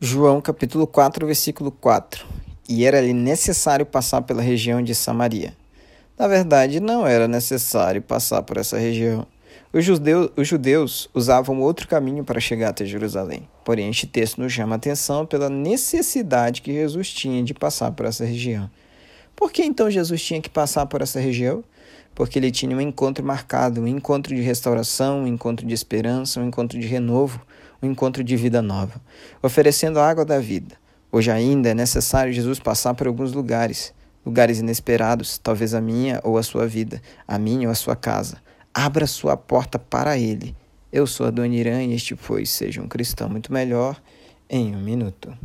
João capítulo 4, versículo 4. E era-lhe necessário passar pela região de Samaria. Na verdade, não era necessário passar por essa região. Os judeus, os judeus usavam outro caminho para chegar até Jerusalém. Porém, este texto nos chama atenção pela necessidade que Jesus tinha de passar por essa região. Por que então Jesus tinha que passar por essa região? Porque ele tinha um encontro marcado, um encontro de restauração, um encontro de esperança, um encontro de renovo, um encontro de vida nova, oferecendo a água da vida. Hoje ainda é necessário Jesus passar por alguns lugares, lugares inesperados, talvez a minha ou a sua vida, a minha ou a sua casa. Abra sua porta para ele. Eu sou a Dona Irã e este foi Seja um Cristão Muito Melhor em um Minuto.